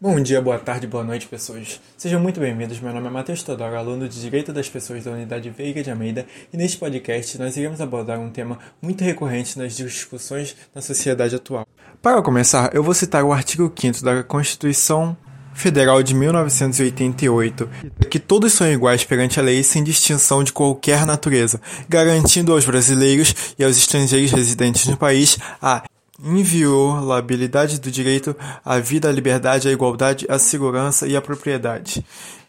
Bom dia, boa tarde, boa noite, pessoas. Sejam muito bem-vindos. Meu nome é Matheus Todoro, aluno de Direito das Pessoas da Unidade Veiga de Almeida, e neste podcast nós iremos abordar um tema muito recorrente nas discussões na sociedade atual. Para começar, eu vou citar o artigo 5 da Constituição Federal de 1988, que todos são iguais perante a lei sem distinção de qualquer natureza, garantindo aos brasileiros e aos estrangeiros residentes no país a inviolabilidade do direito à vida, à liberdade, à igualdade, à segurança e à propriedade.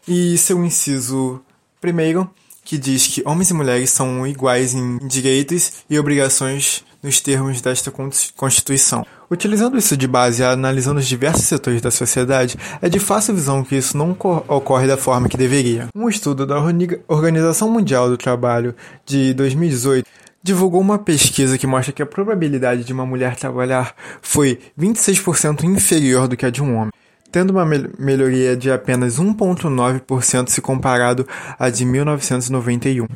E seu inciso primeiro, que diz que homens e mulheres são iguais em direitos e obrigações nos termos desta Constituição. Utilizando isso de base e analisando os diversos setores da sociedade, é de fácil visão que isso não ocorre da forma que deveria. Um estudo da Organização Mundial do Trabalho de 2018 divulgou uma pesquisa que mostra que a probabilidade de uma mulher trabalhar foi 26% inferior do que a de um homem, tendo uma melhoria de apenas 1,9% se comparado à de 1991.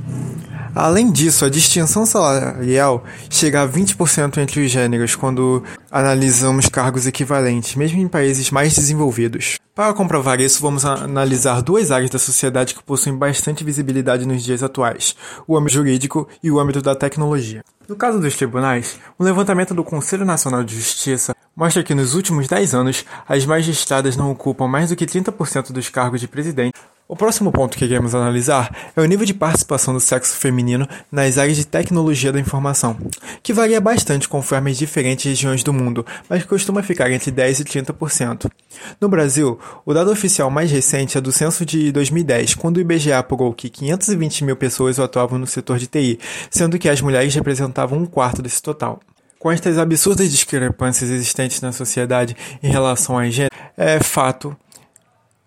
Além disso, a distinção salarial chega a 20% entre os gêneros quando analisamos cargos equivalentes, mesmo em países mais desenvolvidos. Para comprovar isso, vamos analisar duas áreas da sociedade que possuem bastante visibilidade nos dias atuais: o âmbito jurídico e o âmbito da tecnologia. No caso dos tribunais, um levantamento do Conselho Nacional de Justiça mostra que nos últimos 10 anos, as magistradas não ocupam mais do que 30% dos cargos de presidente o próximo ponto que queremos analisar é o nível de participação do sexo feminino nas áreas de tecnologia da informação, que varia bastante conforme as diferentes regiões do mundo, mas costuma ficar entre 10% e 30%. No Brasil, o dado oficial mais recente é do censo de 2010, quando o IBGE apurou que 520 mil pessoas atuavam no setor de TI, sendo que as mulheres representavam um quarto desse total. Com estas absurdas discrepâncias existentes na sociedade em relação a gênero, é fato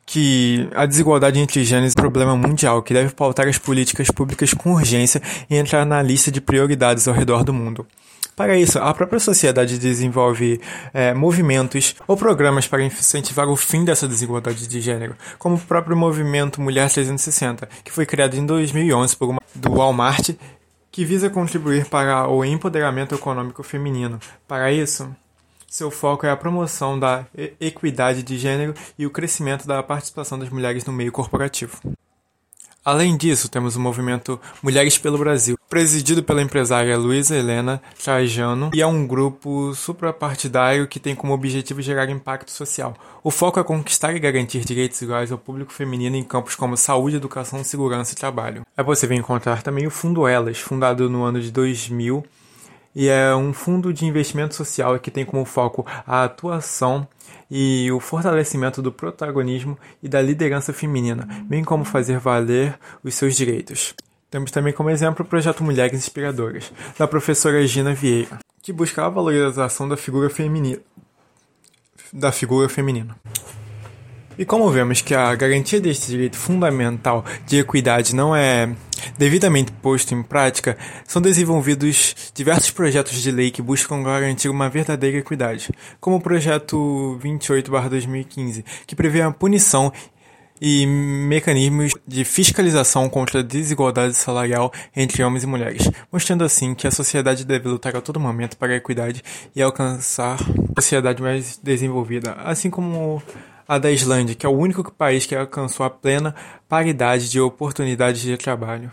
que a desigualdade entre gêneros é um problema mundial que deve pautar as políticas públicas com urgência e entrar na lista de prioridades ao redor do mundo. Para isso, a própria sociedade desenvolve é, movimentos ou programas para incentivar o fim dessa desigualdade de gênero, como o próprio movimento Mulher 360, que foi criado em 2011 por uma do Walmart, que visa contribuir para o empoderamento econômico feminino. Para isso, seu foco é a promoção da equidade de gênero e o crescimento da participação das mulheres no meio corporativo. Além disso, temos o movimento Mulheres pelo Brasil, presidido pela empresária Luísa Helena Trajano, e é um grupo suprapartidário que tem como objetivo gerar impacto social. O foco é conquistar e garantir direitos iguais ao público feminino em campos como saúde, educação, segurança e trabalho. É possível encontrar também o Fundo Elas, fundado no ano de 2000 e é um fundo de investimento social que tem como foco a atuação e o fortalecimento do protagonismo e da liderança feminina, bem como fazer valer os seus direitos. Temos também como exemplo o projeto Mulheres Inspiradoras, da professora Gina Vieira, que busca a valorização da figura feminina. Da figura feminina. E como vemos que a garantia deste direito fundamental de equidade não é devidamente posto em prática, são desenvolvidos diversos projetos de lei que buscam garantir uma verdadeira equidade, como o projeto 28/2015, que prevê a punição e mecanismos de fiscalização contra a desigualdade salarial entre homens e mulheres, mostrando assim que a sociedade deve lutar a todo momento para a equidade e alcançar uma sociedade mais desenvolvida, assim como a da Islândia, que é o único país que alcançou a plena paridade de oportunidades de trabalho.